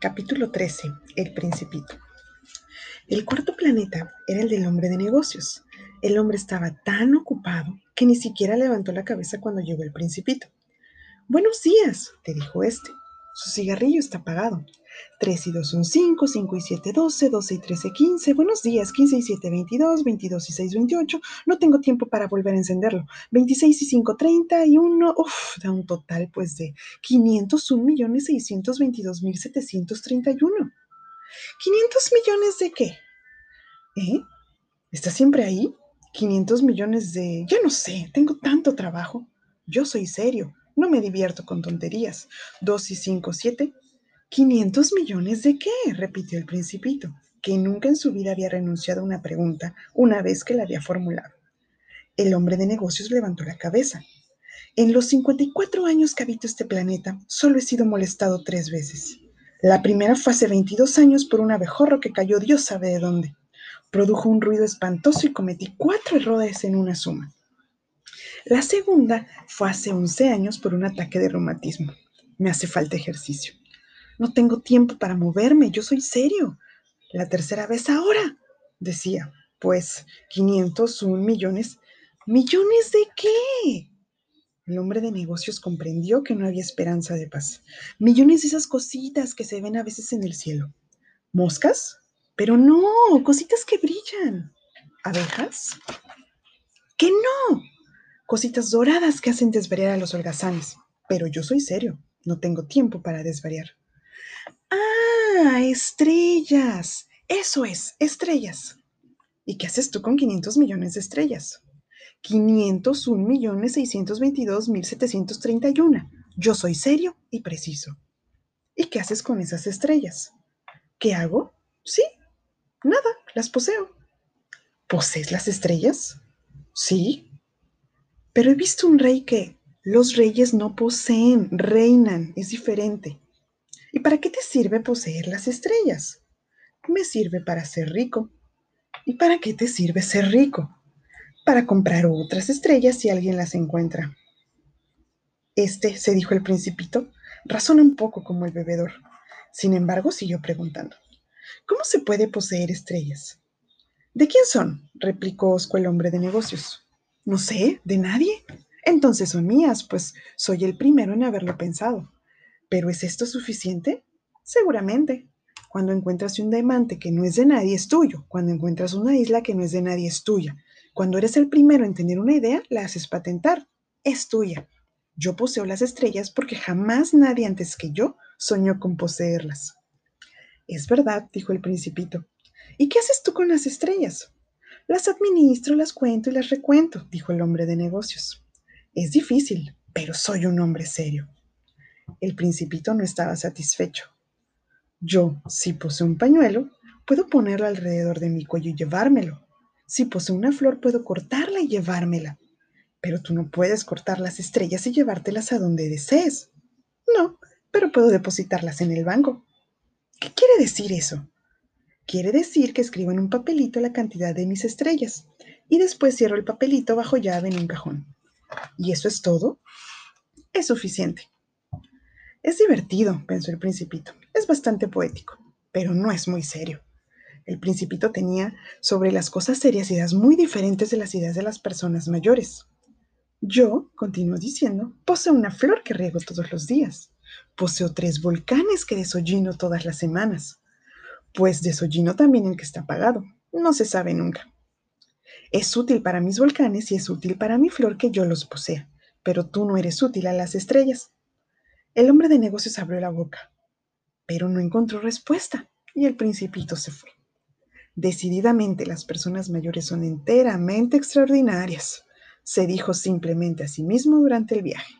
Capítulo 13. El Principito. El cuarto planeta era el del hombre de negocios. El hombre estaba tan ocupado que ni siquiera levantó la cabeza cuando llegó el Principito. Buenos días, le dijo este. Su cigarrillo está apagado. 3 y 2 son 5, 5 y 7, 12, 12 y 13, 15. Buenos días, 15 y 7, 22, 22 y 6, 28. No tengo tiempo para volver a encenderlo. 26 y 5, 31. Uf, da un total pues de 501 millones 622 mil 731. ¿500 millones de qué? ¿Eh? ¿Está siempre ahí? 500 millones de... Ya no sé, tengo tanto trabajo. Yo soy serio. No me divierto con tonterías. Dos y cinco, siete. ¿500 millones de qué? repitió el principito, que nunca en su vida había renunciado a una pregunta una vez que la había formulado. El hombre de negocios levantó la cabeza. En los 54 años que habito este planeta, solo he sido molestado tres veces. La primera fue hace 22 años por un abejorro que cayó Dios sabe de dónde. Produjo un ruido espantoso y cometí cuatro errores en una suma. La segunda fue hace 11 años por un ataque de reumatismo. Me hace falta ejercicio. No tengo tiempo para moverme, yo soy serio. La tercera vez ahora, decía, pues 501 millones. ¿Millones de qué? El hombre de negocios comprendió que no había esperanza de paz. Millones de esas cositas que se ven a veces en el cielo. ¿Moscas? Pero no, cositas que brillan. ¿Abejas? ¡Que no! cositas doradas que hacen desvariar a los holgazanes. Pero yo soy serio, no tengo tiempo para desvariar. Ah, estrellas. Eso es, estrellas. ¿Y qué haces tú con 500 millones de estrellas? 501 millones 622 mil 731. Yo soy serio y preciso. ¿Y qué haces con esas estrellas? ¿Qué hago? Sí, nada, las poseo. ¿Posees las estrellas? Sí, pero he visto un rey que los reyes no poseen, reinan, es diferente. ¿Y para qué te sirve poseer las estrellas? Me sirve para ser rico. ¿Y para qué te sirve ser rico? Para comprar otras estrellas si alguien las encuentra. Este, se dijo el principito, razona un poco como el bebedor. Sin embargo, siguió preguntando. ¿Cómo se puede poseer estrellas? ¿De quién son? replicó Osco el hombre de negocios. No sé, de nadie. Entonces son mías, pues soy el primero en haberlo pensado. ¿Pero es esto suficiente? Seguramente. Cuando encuentras un diamante que no es de nadie, es tuyo. Cuando encuentras una isla que no es de nadie, es tuya. Cuando eres el primero en tener una idea, la haces patentar. Es tuya. Yo poseo las estrellas porque jamás nadie antes que yo soñó con poseerlas. Es verdad, dijo el principito. ¿Y qué haces tú con las estrellas? Las administro, las cuento y las recuento, dijo el hombre de negocios. Es difícil, pero soy un hombre serio. El principito no estaba satisfecho. Yo, si poseo un pañuelo, puedo ponerlo alrededor de mi cuello y llevármelo. Si poseo una flor, puedo cortarla y llevármela. Pero tú no puedes cortar las estrellas y llevártelas a donde desees. No, pero puedo depositarlas en el banco. ¿Qué quiere decir eso? Quiere decir que escribo en un papelito la cantidad de mis estrellas y después cierro el papelito bajo llave en un cajón. ¿Y eso es todo? Es suficiente. Es divertido, pensó el principito. Es bastante poético, pero no es muy serio. El principito tenía sobre las cosas serias ideas muy diferentes de las ideas de las personas mayores. Yo, continuó diciendo, poseo una flor que riego todos los días. Poseo tres volcanes que desollino todas las semanas. Pues desollino también el que está apagado. No se sabe nunca. Es útil para mis volcanes y es útil para mi flor que yo los posea, pero tú no eres útil a las estrellas. El hombre de negocios abrió la boca, pero no encontró respuesta y el principito se fue. Decididamente las personas mayores son enteramente extraordinarias, se dijo simplemente a sí mismo durante el viaje.